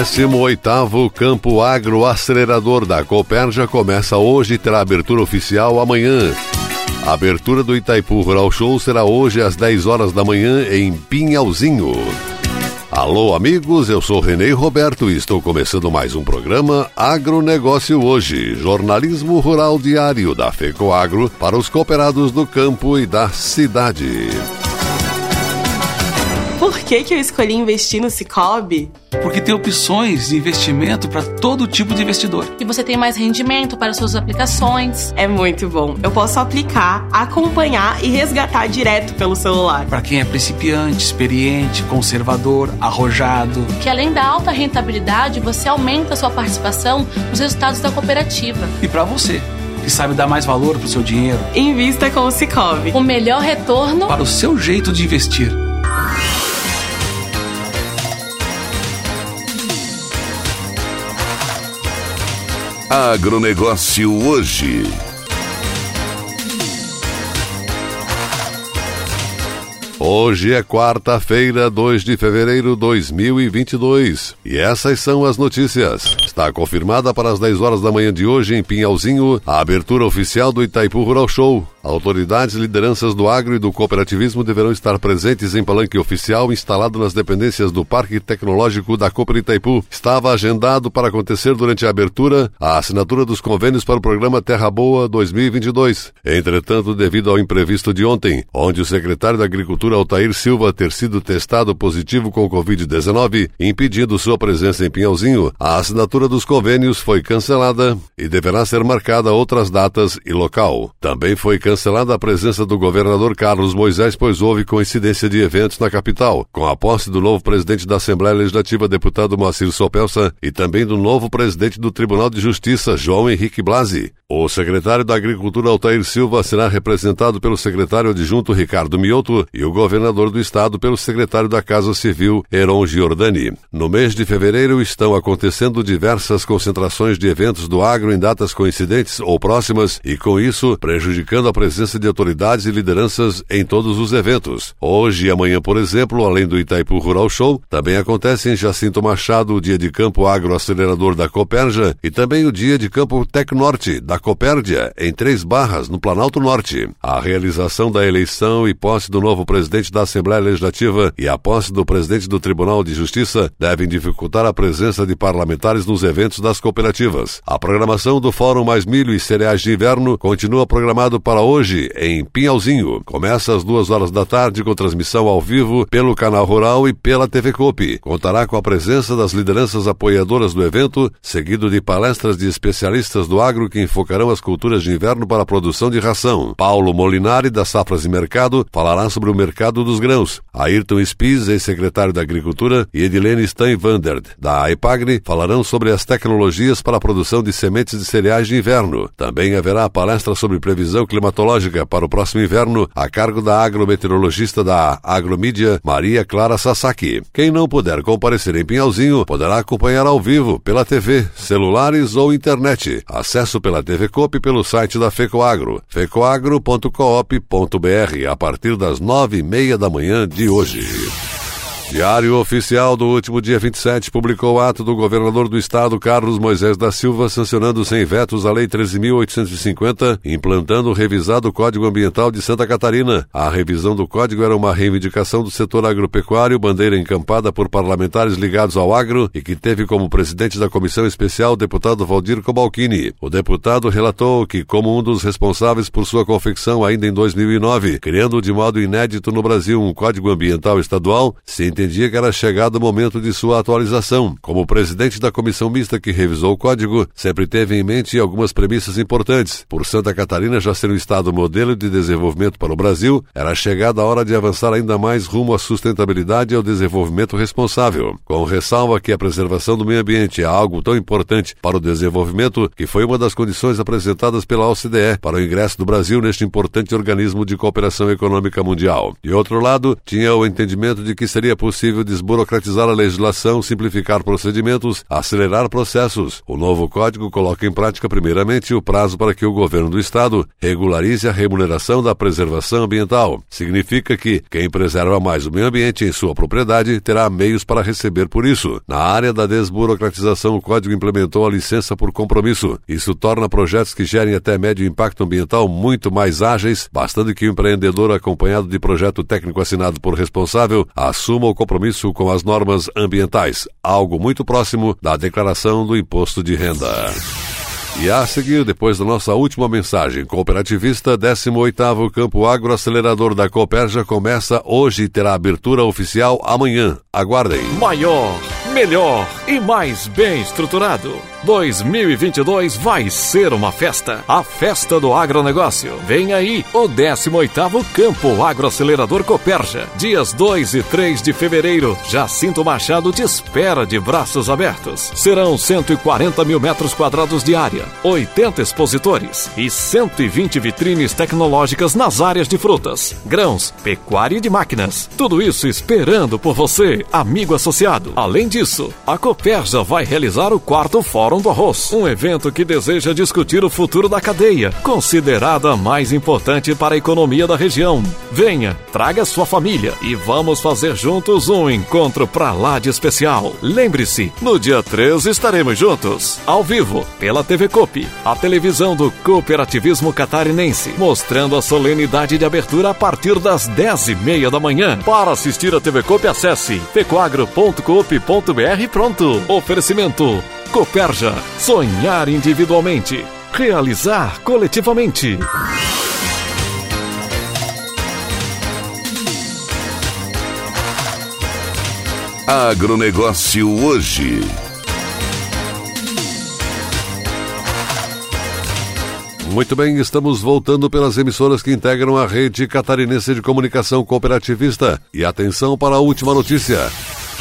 18º Campo Agro Acelerador da Coperja começa hoje e terá abertura oficial amanhã. A abertura do Itaipu Rural Show será hoje às 10 horas da manhã em Pinhalzinho. Alô, amigos, eu sou Renê Roberto e estou começando mais um programa Agronegócio Hoje, jornalismo rural diário da FECOAGro para os cooperados do campo e da cidade. Por que, que eu escolhi investir no Cicobi? Porque tem opções de investimento para todo tipo de investidor. E você tem mais rendimento para suas aplicações. É muito bom. Eu posso aplicar, acompanhar e resgatar direto pelo celular. Para quem é principiante, experiente, conservador, arrojado. Que além da alta rentabilidade, você aumenta a sua participação nos resultados da cooperativa. E para você que sabe dar mais valor para o seu dinheiro. Invista com o Cicobi. O melhor retorno para o seu jeito de investir. Agronegócio hoje. Hoje é quarta-feira, 2 de fevereiro de 2022. E essas são as notícias. Está confirmada para as 10 horas da manhã de hoje em Pinhalzinho a abertura oficial do Itaipu Rural Show. Autoridades e lideranças do agro e do cooperativismo deverão estar presentes em palanque oficial instalado nas dependências do Parque Tecnológico da Cooper Itaipu. Estava agendado para acontecer durante a abertura a assinatura dos convênios para o programa Terra Boa 2022. Entretanto, devido ao imprevisto de ontem, onde o secretário da Agricultura Altair Silva ter sido testado positivo com Covid-19, impedindo sua presença em Pinhalzinho, a assinatura dos convênios foi cancelada e deverá ser marcada outras datas e local. Também foi cancelada cancelada a presença do governador Carlos Moisés, pois houve coincidência de eventos na capital, com a posse do novo presidente da Assembleia Legislativa, deputado Moacir Sopelsa, e também do novo presidente do Tribunal de Justiça, João Henrique Blasi. O secretário da Agricultura, Altair Silva, será representado pelo secretário adjunto Ricardo Mioto e o governador do estado pelo secretário da Casa Civil, Heron Giordani. No mês de fevereiro estão acontecendo diversas concentrações de eventos do agro em datas coincidentes ou próximas e, com isso, prejudicando a presença de autoridades e lideranças em todos os eventos. Hoje e amanhã, por exemplo, além do Itaipu Rural Show, também acontece em Jacinto Machado o Dia de Campo Agroacelerador da Coperja e também o Dia de Campo Tecnorte da Copérdia, em Três Barras, no Planalto Norte. A realização da eleição e posse do novo presidente da Assembleia Legislativa e a posse do presidente do Tribunal de Justiça devem dificultar a presença de parlamentares nos eventos das cooperativas. A programação do Fórum Mais Milho e Cereais de Inverno continua programado para hoje em Pinhalzinho. Começa às duas horas da tarde com transmissão ao vivo pelo canal Rural e pela TV Copi. Contará com a presença das lideranças apoiadoras do evento, seguido de palestras de especialistas do agro que enfocarão as culturas de inverno para a produção de ração. Paulo Molinari, da Safras e Mercado, falará sobre o mercado dos grãos. Ayrton Spies, ex-secretário da Agricultura, e Edilene Steinwandert, da AIPAGRE, falarão sobre as tecnologias para a produção de sementes de cereais de inverno. Também haverá palestra sobre previsão climatológica climatológica para o próximo inverno a cargo da agrometeorologista da Agromídia, Maria Clara Sasaki. Quem não puder comparecer em Pinhalzinho poderá acompanhar ao vivo pela TV, celulares ou internet. Acesso pela TV Coop pelo site da FECOAGRO, fecoagro.coop.br a partir das nove e meia da manhã de hoje. Diário Oficial do último dia 27 publicou o ato do governador do estado, Carlos Moisés da Silva, sancionando sem vetos a Lei 13.850, implantando o revisado Código Ambiental de Santa Catarina. A revisão do código era uma reivindicação do setor agropecuário, bandeira encampada por parlamentares ligados ao agro e que teve como presidente da comissão especial o deputado Valdir Cobalcini. O deputado relatou que, como um dos responsáveis por sua confecção ainda em 2009, criando de modo inédito no Brasil um Código Ambiental estadual, se entendia que era chegado o momento de sua atualização. Como presidente da comissão mista que revisou o código, sempre teve em mente algumas premissas importantes. Por Santa Catarina já ser um estado modelo de desenvolvimento para o Brasil, era chegada a hora de avançar ainda mais rumo à sustentabilidade e ao desenvolvimento responsável. Com ressalva que a preservação do meio ambiente é algo tão importante para o desenvolvimento que foi uma das condições apresentadas pela OCDE para o ingresso do Brasil neste importante organismo de cooperação econômica mundial. De outro lado, tinha o entendimento de que seria possível possível desburocratizar a legislação, simplificar procedimentos, acelerar processos. O novo código coloca em prática, primeiramente, o prazo para que o governo do Estado regularize a remuneração da preservação ambiental. Significa que quem preserva mais o meio ambiente em sua propriedade terá meios para receber por isso. Na área da desburocratização, o código implementou a licença por compromisso. Isso torna projetos que gerem até médio impacto ambiental muito mais ágeis, bastando que o empreendedor, acompanhado de projeto técnico assinado por responsável, assuma o compromisso com as normas ambientais, algo muito próximo da declaração do imposto de renda. E a seguir, depois da nossa última mensagem cooperativista, 18º Campo Agro Acelerador da Cooperja começa hoje e terá abertura oficial amanhã. Aguardem. Maior, melhor e mais bem estruturado. 2022 vai ser uma festa. A festa do agronegócio. Vem aí o 18º Campo Agroacelerador Coperja. Dias 2 e 3 de fevereiro. Jacinto Machado te espera de braços abertos. Serão 140 mil metros quadrados de área, 80 expositores e 120 vitrines tecnológicas nas áreas de frutas, grãos, pecuária e de máquinas. Tudo isso esperando por você, amigo associado. Além disso, a Coperja vai realizar o quarto fórum do Arroz, um evento que deseja discutir o futuro da cadeia, considerada mais importante para a economia da região. Venha, traga sua família e vamos fazer juntos um encontro pra lá de especial. Lembre-se, no dia 13 estaremos juntos, ao vivo, pela TV Coop, a televisão do cooperativismo catarinense, mostrando a solenidade de abertura a partir das 10 e meia da manhã. Para assistir a TV Coop, acesse pecoagro.coop.br pronto. Oferecimento Coperja. Sonhar individualmente. Realizar coletivamente. Agronegócio hoje. Muito bem, estamos voltando pelas emissoras que integram a rede catarinense de comunicação cooperativista. E atenção para a última notícia.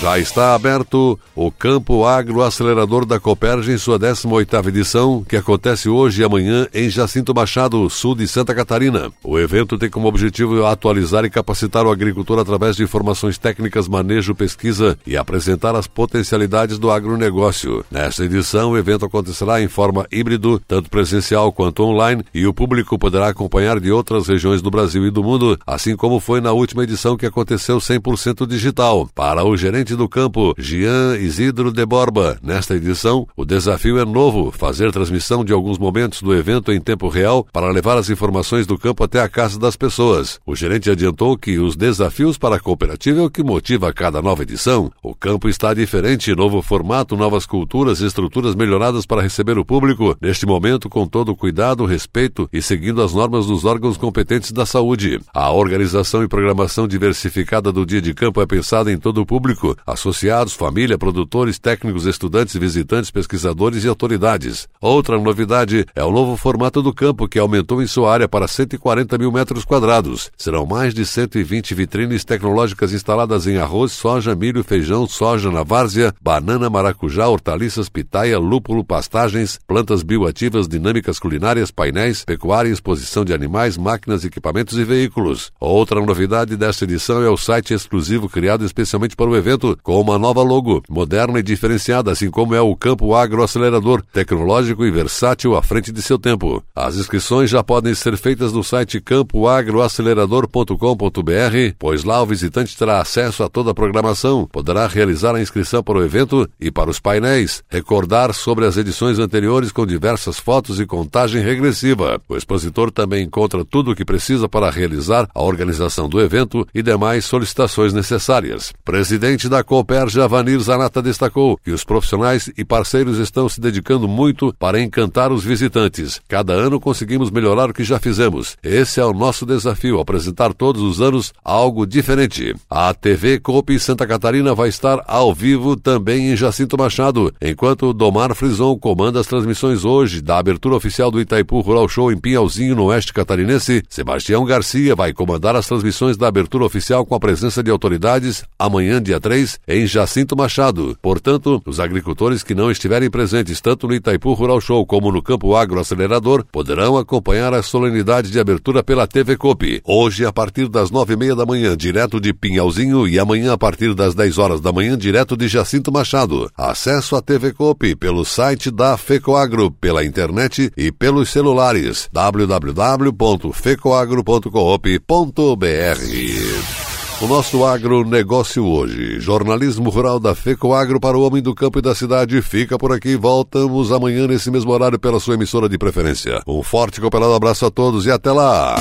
Já está aberto o Campo Agro Acelerador da Coperge em sua 18ª edição, que acontece hoje e amanhã em Jacinto Machado, sul de Santa Catarina. O evento tem como objetivo atualizar e capacitar o agricultor através de informações técnicas, manejo, pesquisa e apresentar as potencialidades do agronegócio. Nesta edição, o evento acontecerá em forma híbrido, tanto presencial quanto online, e o público poderá acompanhar de outras regiões do Brasil e do mundo, assim como foi na última edição que aconteceu 100% digital. Para o gerente do campo, Jean Isidro de Borba. Nesta edição, o desafio é novo: fazer transmissão de alguns momentos do evento em tempo real para levar as informações do campo até a casa das pessoas. O gerente adiantou que os desafios para a cooperativa é o que motiva cada nova edição. O campo está diferente, novo formato, novas culturas estruturas melhoradas para receber o público, neste momento com todo cuidado, respeito e seguindo as normas dos órgãos competentes da saúde. A organização e programação diversificada do dia de campo é pensada em todo o público, associados, família, produtores, técnicos, estudantes, visitantes, pesquisadores e autoridades. Outra novidade é o novo formato do campo, que aumentou em sua área para 140 mil metros quadrados. Serão mais de 120 vitrines tecnológicas instaladas em arroz, soja, milho, feijão, soja na várzea, banana, maracujá, hortaliças, pitaia, lúpulo, pastagens, plantas bioativas, dinâmicas culinárias, painéis, pecuária, exposição de animais, máquinas, equipamentos e veículos. Outra novidade desta edição é o site exclusivo criado especialmente para o evento com uma nova logo, moderna e diferenciada, assim como é o Campo Agro Acelerador, tecnológico e versátil à frente de seu tempo. As inscrições já podem ser feitas no site campoagroacelerador.com.br, pois lá o visitante terá acesso a toda a programação, poderá realizar a inscrição para o evento e para os painéis, recordar sobre as edições anteriores com diversas fotos e contagem regressiva. O expositor também encontra tudo o que precisa para realizar a organização do evento e demais solicitações necessárias. Presidente da Cooper, Javanir Zanata, destacou que os profissionais e parceiros estão se dedicando muito para encantar os visitantes. Cada ano conseguimos melhorar o que já fizemos. Esse é o nosso desafio, apresentar todos os anos algo diferente. A TV Coop Santa Catarina vai estar ao vivo também em Jacinto Machado, enquanto Domar Frison comanda as transmissões hoje da abertura oficial do Itaipu Rural Show em Pinhalzinho, no Oeste Catarinense. Sebastião Garcia vai comandar as transmissões da abertura oficial com a presença de autoridades amanhã, dia 3, em Jacinto Machado. Portanto, os agricultores que não estiverem presentes tanto no Itaipu Rural Show como no Campo Agro Acelerador poderão acompanhar a solenidade de abertura pela TV Copi. Hoje, a partir das nove e meia da manhã, direto de Pinhalzinho e amanhã, a partir das dez horas da manhã, direto de Jacinto Machado. Acesso à TV Copi pelo site da FECOAGRO, pela internet e pelos celulares www.fecoagro.coop.br. O nosso agronegócio hoje. Jornalismo rural da FECOAGRO para o homem do campo e da cidade fica por aqui. Voltamos amanhã nesse mesmo horário pela sua emissora de preferência. Um forte e cooperado abraço a todos e até lá!